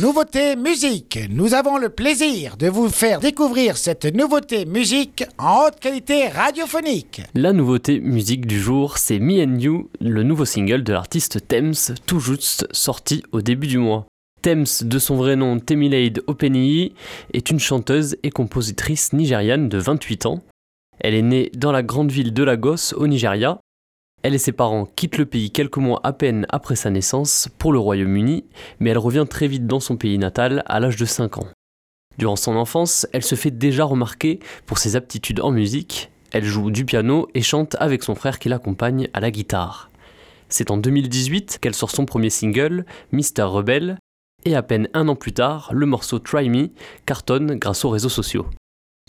Nouveauté musique. Nous avons le plaisir de vous faire découvrir cette nouveauté musique en haute qualité radiophonique. La nouveauté musique du jour, c'est Me and You, le nouveau single de l'artiste Thames, tout juste sorti au début du mois. Thames, de son vrai nom Temilade Openiyi, est une chanteuse et compositrice nigériane de 28 ans. Elle est née dans la grande ville de Lagos, au Nigeria, elle et ses parents quittent le pays quelques mois à peine après sa naissance pour le Royaume-Uni, mais elle revient très vite dans son pays natal à l'âge de 5 ans. Durant son enfance, elle se fait déjà remarquer pour ses aptitudes en musique. Elle joue du piano et chante avec son frère qui l'accompagne à la guitare. C'est en 2018 qu'elle sort son premier single, Mister Rebel, et à peine un an plus tard, le morceau Try Me cartonne grâce aux réseaux sociaux.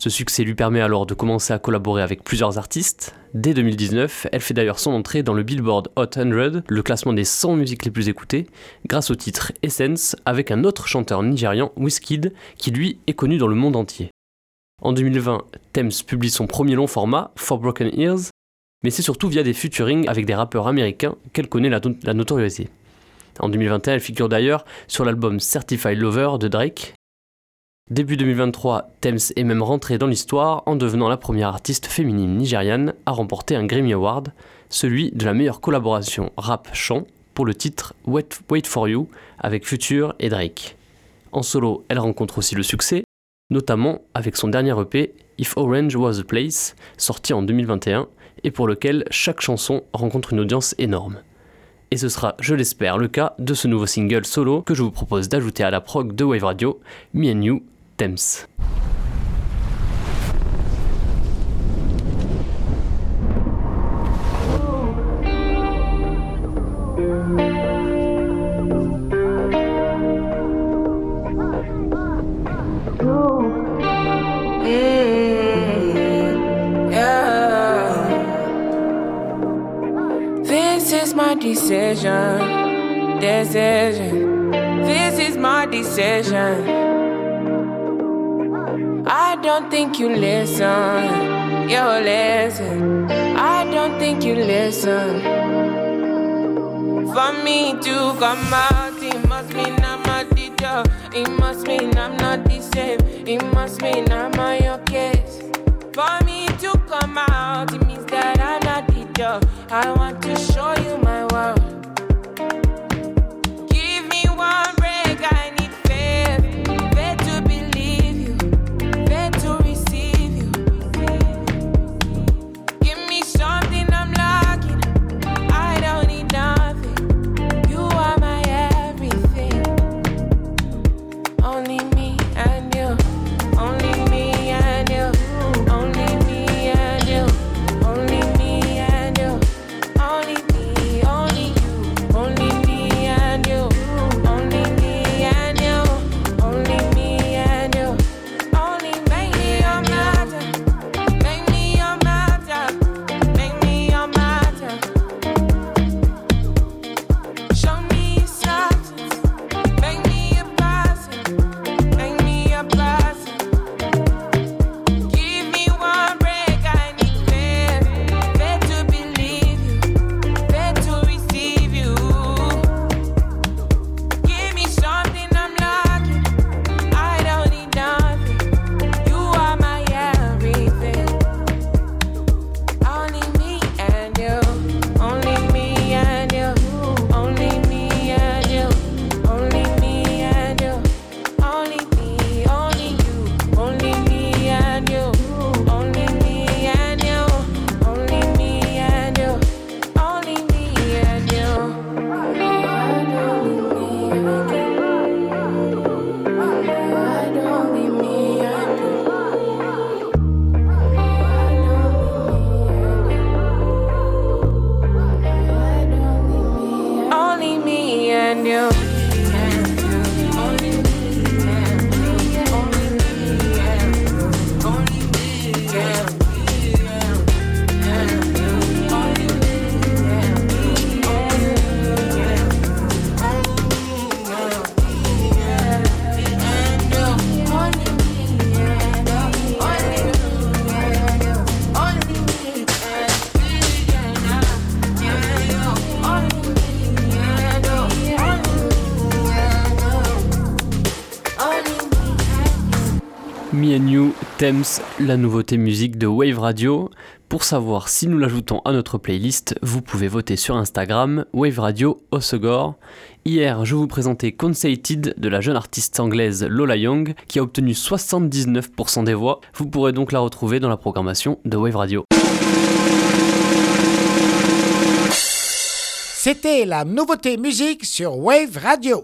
Ce succès lui permet alors de commencer à collaborer avec plusieurs artistes. Dès 2019, elle fait d'ailleurs son entrée dans le Billboard Hot 100, le classement des 100 musiques les plus écoutées, grâce au titre Essence avec un autre chanteur nigérian, Wizkid, qui lui est connu dans le monde entier. En 2020, Thames publie son premier long format, For Broken Ears, mais c'est surtout via des featurings avec des rappeurs américains qu'elle connaît la, la notoriété. En 2021, elle figure d'ailleurs sur l'album Certified Lover de Drake, Début 2023, Thames est même rentrée dans l'histoire en devenant la première artiste féminine nigériane à remporter un Grammy Award, celui de la meilleure collaboration rap-chant pour le titre Wait, Wait for You avec Future et Drake. En solo, elle rencontre aussi le succès, notamment avec son dernier EP If Orange Was a Place, sorti en 2021 et pour lequel chaque chanson rencontre une audience énorme. Et ce sera, je l'espère, le cas de ce nouveau single solo que je vous propose d'ajouter à la prog de Wave Radio, Me and You My decision, decision. This is my decision. I don't think you listen. You listen. I don't think you listen. For me to come out, it must mean I'm a teacher. It must mean I'm not the same. It must mean I'm on your case. For me to come out, it means that I'm not the job. And you. Me and You, Thames, la nouveauté musique de Wave Radio. Pour savoir si nous l'ajoutons à notre playlist, vous pouvez voter sur Instagram, Wave Radio Osegor. Hier, je vous présentais Conceited de la jeune artiste anglaise Lola Young qui a obtenu 79% des voix. Vous pourrez donc la retrouver dans la programmation de Wave Radio. C'était la nouveauté musique sur Wave Radio.